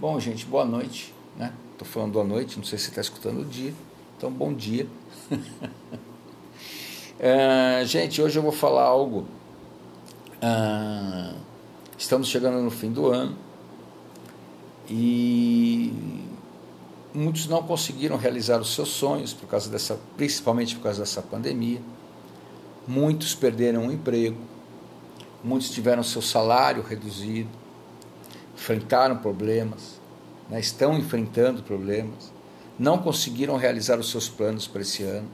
Bom, gente, boa noite. Né? Tô falando boa noite, não sei se está escutando o dia, então bom dia. é, gente, hoje eu vou falar algo. Ah, estamos chegando no fim do ano e muitos não conseguiram realizar os seus sonhos por causa dessa, principalmente por causa dessa pandemia. Muitos perderam o emprego, muitos tiveram seu salário reduzido enfrentaram problemas, né, estão enfrentando problemas, não conseguiram realizar os seus planos para esse ano.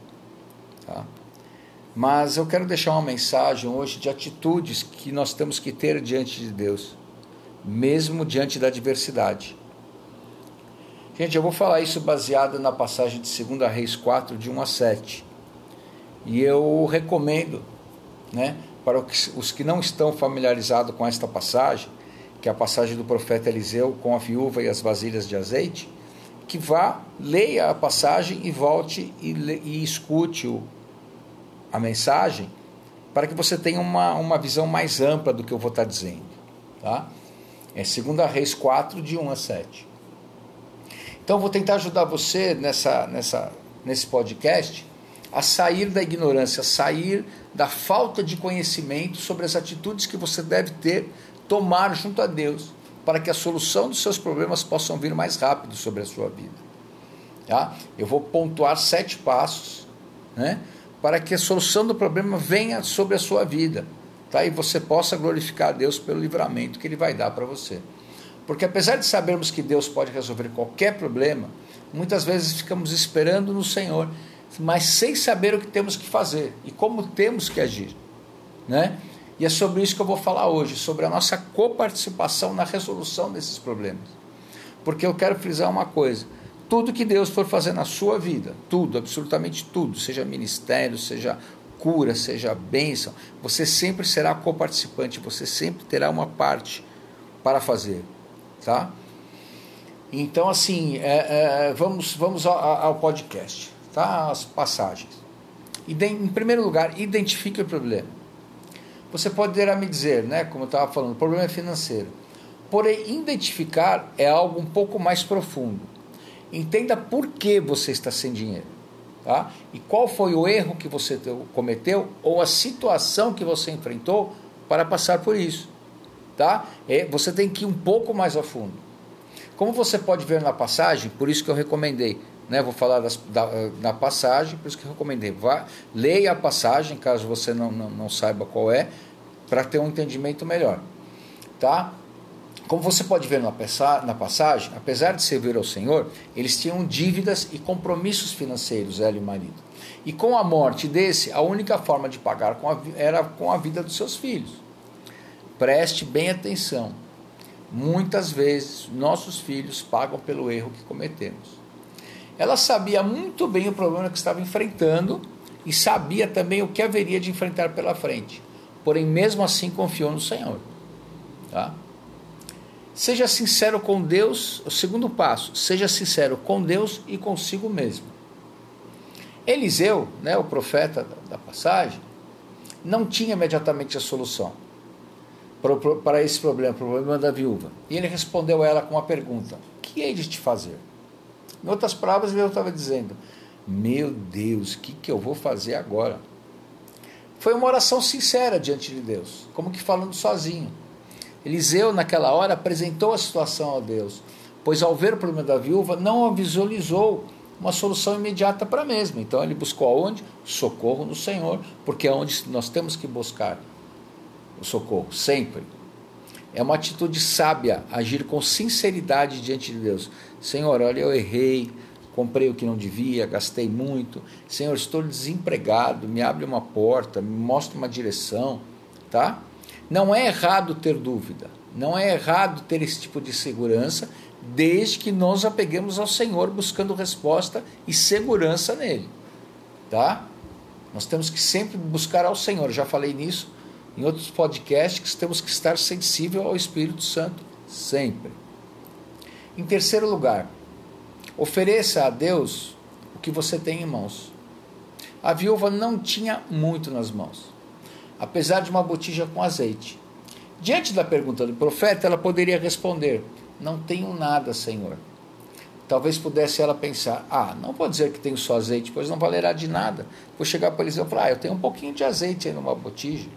Tá? Mas eu quero deixar uma mensagem hoje de atitudes que nós temos que ter diante de Deus, mesmo diante da adversidade. Gente, eu vou falar isso baseado na passagem de 2 Reis 4, de 1 a 7. E eu recomendo, né, para os que não estão familiarizados com esta passagem, que é a passagem do profeta Eliseu com a viúva e as vasilhas de azeite, que vá, leia a passagem e volte e, e escute o, a mensagem, para que você tenha uma, uma visão mais ampla do que eu vou estar dizendo. Tá? É 2 Reis 4, de 1 a 7. Então, vou tentar ajudar você nessa, nessa, nesse podcast a sair da ignorância, a sair da falta de conhecimento sobre as atitudes que você deve ter tomar junto a Deus, para que a solução dos seus problemas possam vir mais rápido sobre a sua vida. Tá? Eu vou pontuar sete passos né, para que a solução do problema venha sobre a sua vida tá? e você possa glorificar a Deus pelo livramento que Ele vai dar para você. Porque apesar de sabermos que Deus pode resolver qualquer problema, muitas vezes ficamos esperando no Senhor, mas sem saber o que temos que fazer e como temos que agir. Né? E é sobre isso que eu vou falar hoje, sobre a nossa coparticipação na resolução desses problemas. Porque eu quero frisar uma coisa: tudo que Deus for fazer na sua vida, tudo, absolutamente tudo, seja ministério, seja cura, seja bênção, você sempre será coparticipante, você sempre terá uma parte para fazer, tá? Então, assim, é, é, vamos, vamos ao, ao, podcast, tá? As passagens. Em primeiro lugar, identifique o problema. Você poderá me dizer, né, como eu estava falando, o problema é financeiro. Porém, identificar é algo um pouco mais profundo. Entenda por que você está sem dinheiro. Tá? E qual foi o erro que você cometeu ou a situação que você enfrentou para passar por isso. Tá? É, você tem que ir um pouco mais a fundo. Como você pode ver na passagem, por isso que eu recomendei, né? Vou falar das, da, na passagem, por isso que recomendei. Vá, leia a passagem, caso você não, não, não saiba qual é, para ter um entendimento melhor. Tá? Como você pode ver na, na passagem, apesar de servir ao Senhor, eles tinham dívidas e compromissos financeiros, ela e o marido. E com a morte desse, a única forma de pagar com a, era com a vida dos seus filhos. Preste bem atenção. Muitas vezes, nossos filhos pagam pelo erro que cometemos. Ela sabia muito bem o problema que estava enfrentando e sabia também o que haveria de enfrentar pela frente. Porém, mesmo assim, confiou no Senhor. Tá? Seja sincero com Deus, o segundo passo, seja sincero com Deus e consigo mesmo. Eliseu, né, o profeta da passagem, não tinha imediatamente a solução para esse problema, o problema da viúva. E ele respondeu a ela com uma pergunta: O que hei de te fazer? Em outras palavras, ele estava dizendo: Meu Deus, o que, que eu vou fazer agora? Foi uma oração sincera diante de Deus, como que falando sozinho. Eliseu, naquela hora, apresentou a situação a Deus, pois ao ver o problema da viúva, não visualizou uma solução imediata para a mesma. Então ele buscou aonde? Socorro no Senhor, porque é onde nós temos que buscar o socorro, sempre. É uma atitude sábia agir com sinceridade diante de Deus. Senhor, olha, eu errei, comprei o que não devia, gastei muito. Senhor, estou desempregado, me abre uma porta, me mostra uma direção, tá? Não é errado ter dúvida, não é errado ter esse tipo de segurança, desde que nós apeguemos ao Senhor buscando resposta e segurança nele, tá? Nós temos que sempre buscar ao Senhor. Já falei nisso em outros podcasts temos que estar sensível ao Espírito Santo sempre. Em terceiro lugar, ofereça a Deus o que você tem em mãos. A viúva não tinha muito nas mãos, apesar de uma botija com azeite. Diante da pergunta do profeta, ela poderia responder: Não tenho nada, Senhor. Talvez pudesse ela pensar: ah, não vou dizer que tenho só azeite, pois não valerá de nada. Vou chegar para Eliseu e falar: ah, eu tenho um pouquinho de azeite aí numa botija.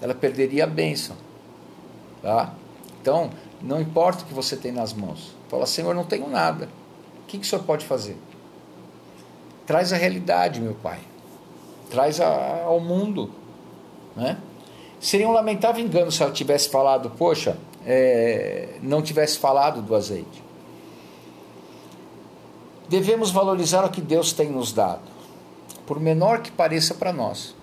Ela perderia a bênção. Tá? Então, não importa o que você tem nas mãos. Fala, Senhor, não tenho nada. O que, que o Senhor pode fazer? Traz a realidade, meu Pai. Traz a, ao mundo. Né? Seria um lamentável engano se ela tivesse falado, poxa, é, não tivesse falado do azeite. Devemos valorizar o que Deus tem nos dado, por menor que pareça para nós.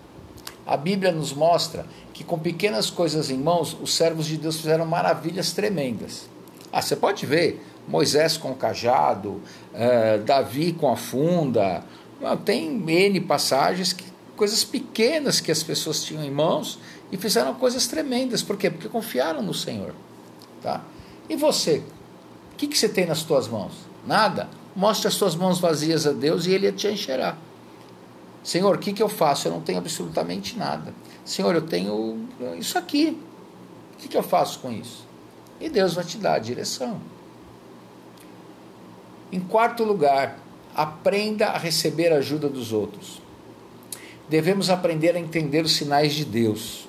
A Bíblia nos mostra que com pequenas coisas em mãos, os servos de Deus fizeram maravilhas tremendas. Ah, você pode ver Moisés com o cajado, uh, Davi com a funda. Tem N passagens, que, coisas pequenas que as pessoas tinham em mãos e fizeram coisas tremendas. Por quê? Porque confiaram no Senhor. Tá? E você? O que, que você tem nas tuas mãos? Nada? Mostre as tuas mãos vazias a Deus e Ele te encherá. Senhor, o que, que eu faço? Eu não tenho absolutamente nada. Senhor, eu tenho isso aqui. O que, que eu faço com isso? E Deus vai te dar a direção. Em quarto lugar, aprenda a receber a ajuda dos outros. Devemos aprender a entender os sinais de Deus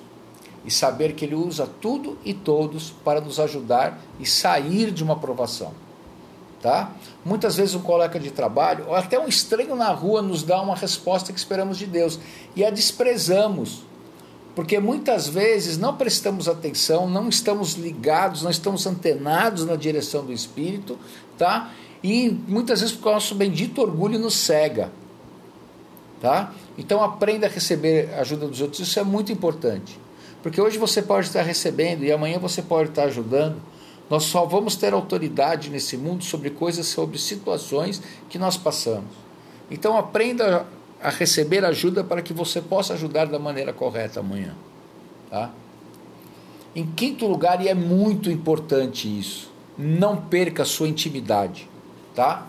e saber que Ele usa tudo e todos para nos ajudar e sair de uma provação. Tá? Muitas vezes um colega de trabalho ou até um estranho na rua nos dá uma resposta que esperamos de Deus e a desprezamos. Porque muitas vezes não prestamos atenção, não estamos ligados, não estamos antenados na direção do Espírito, tá? E muitas vezes porque o nosso bendito orgulho nos cega, tá? Então aprenda a receber a ajuda dos outros, isso é muito importante. Porque hoje você pode estar recebendo e amanhã você pode estar ajudando. Nós só vamos ter autoridade nesse mundo sobre coisas, sobre situações que nós passamos. Então aprenda a receber ajuda para que você possa ajudar da maneira correta amanhã. Tá? Em quinto lugar, e é muito importante isso, não perca sua intimidade. Tá?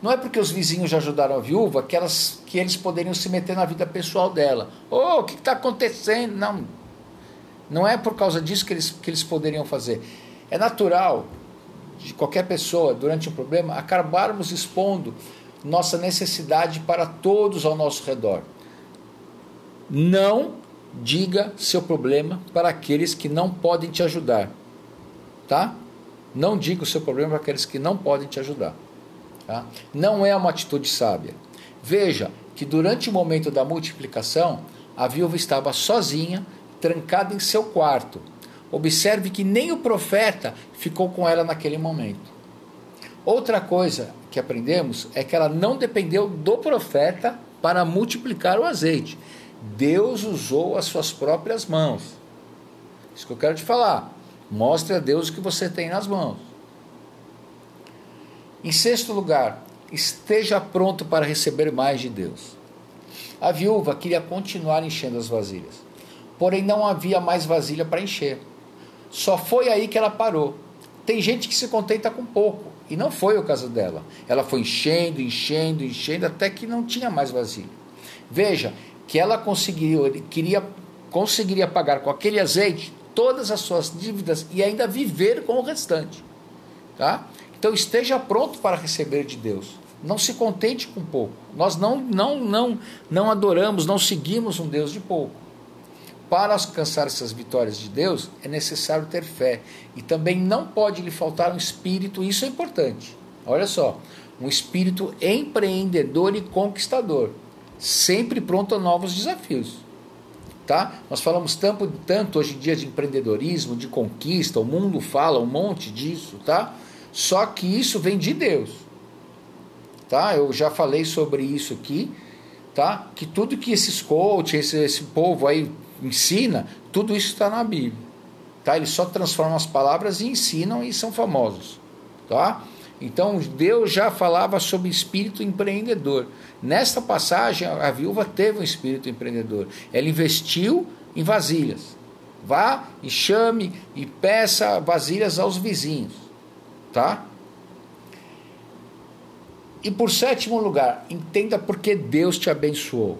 Não é porque os vizinhos já ajudaram a viúva que, elas, que eles poderiam se meter na vida pessoal dela. Oh, o que está acontecendo? Não. Não é por causa disso que eles, que eles poderiam fazer. É natural de qualquer pessoa, durante um problema, acabarmos expondo nossa necessidade para todos ao nosso redor. Não diga seu problema para aqueles que não podem te ajudar. Tá? Não diga o seu problema para aqueles que não podem te ajudar. Tá? Não é uma atitude sábia. Veja que durante o momento da multiplicação, a viúva estava sozinha, trancada em seu quarto Observe que nem o profeta ficou com ela naquele momento. Outra coisa que aprendemos é que ela não dependeu do profeta para multiplicar o azeite. Deus usou as suas próprias mãos. Isso que eu quero te falar. Mostre a Deus o que você tem nas mãos. Em sexto lugar, esteja pronto para receber mais de Deus. A viúva queria continuar enchendo as vasilhas, porém não havia mais vasilha para encher. Só foi aí que ela parou. Tem gente que se contenta com pouco, e não foi o caso dela. Ela foi enchendo, enchendo, enchendo, até que não tinha mais vazio. Veja que ela conseguiu, queria, conseguiria pagar com aquele azeite todas as suas dívidas e ainda viver com o restante. Tá? Então esteja pronto para receber de Deus. Não se contente com pouco. Nós não, não, não, não adoramos, não seguimos um Deus de pouco para alcançar essas vitórias de Deus é necessário ter fé. E também não pode lhe faltar um espírito, isso é importante. Olha só, um espírito empreendedor e conquistador, sempre pronto a novos desafios. Tá? Nós falamos tanto, tanto hoje em dia de empreendedorismo, de conquista, o mundo fala um monte disso, tá? Só que isso vem de Deus. Tá? Eu já falei sobre isso aqui, tá? Que tudo que esses coaches, esse, esse povo aí ensina, tudo isso está na Bíblia. Tá? Eles só transformam as palavras e ensinam e são famosos. Tá? Então Deus já falava sobre espírito empreendedor. Nesta passagem, a viúva teve um espírito empreendedor. Ela investiu em vasilhas. Vá e chame e peça vasilhas aos vizinhos. Tá? E por sétimo lugar, entenda porque Deus te abençoou.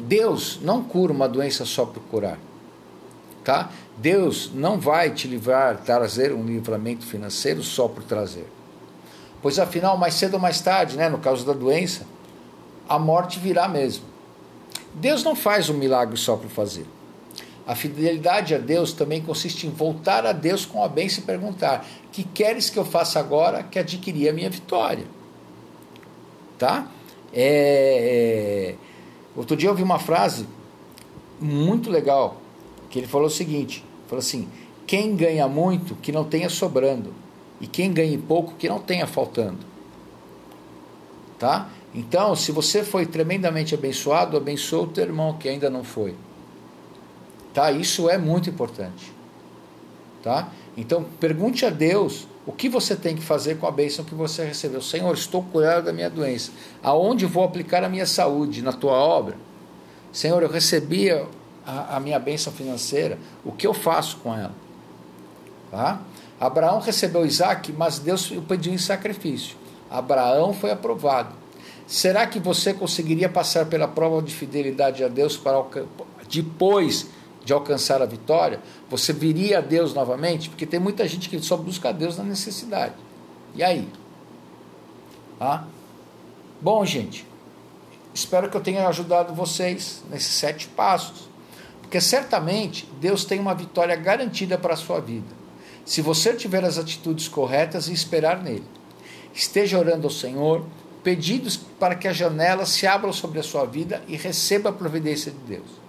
Deus não cura uma doença só por curar. Tá? Deus não vai te livrar, trazer um livramento financeiro só por trazer. Pois afinal, mais cedo ou mais tarde, né, no caso da doença, a morte virá mesmo. Deus não faz um milagre só por fazer. A fidelidade a Deus também consiste em voltar a Deus com a bênção e perguntar: que queres que eu faça agora que adquirir a minha vitória? Tá? É, é... Outro dia eu ouvi uma frase muito legal que ele falou o seguinte: falou assim, quem ganha muito que não tenha sobrando e quem ganha pouco que não tenha faltando, tá? Então, se você foi tremendamente abençoado, abençoa o teu irmão que ainda não foi. Tá? Isso é muito importante. Tá? Então, pergunte a Deus o que você tem que fazer com a bênção que você recebeu. Senhor, estou curado da minha doença. Aonde vou aplicar a minha saúde? Na tua obra? Senhor, eu recebi a, a minha bênção financeira. O que eu faço com ela? Tá? Abraão recebeu Isaac, mas Deus o pediu em sacrifício. Abraão foi aprovado. Será que você conseguiria passar pela prova de fidelidade a Deus para depois de alcançar a vitória? Você viria a Deus novamente? Porque tem muita gente que só busca a Deus na necessidade. E aí? Ah? Bom, gente, espero que eu tenha ajudado vocês nesses sete passos. Porque certamente Deus tem uma vitória garantida para a sua vida. Se você tiver as atitudes corretas e esperar nele. Esteja orando ao Senhor, pedidos para que as janelas se abram sobre a sua vida e receba a providência de Deus.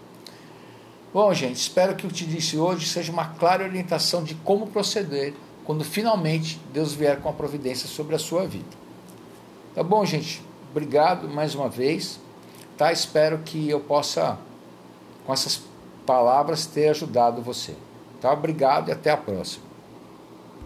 Bom, gente, espero que o que te disse hoje seja uma clara orientação de como proceder quando finalmente Deus vier com a providência sobre a sua vida. Tá bom, gente? Obrigado mais uma vez. Tá? Espero que eu possa, com essas palavras, ter ajudado você. Tá? Obrigado e até a próxima.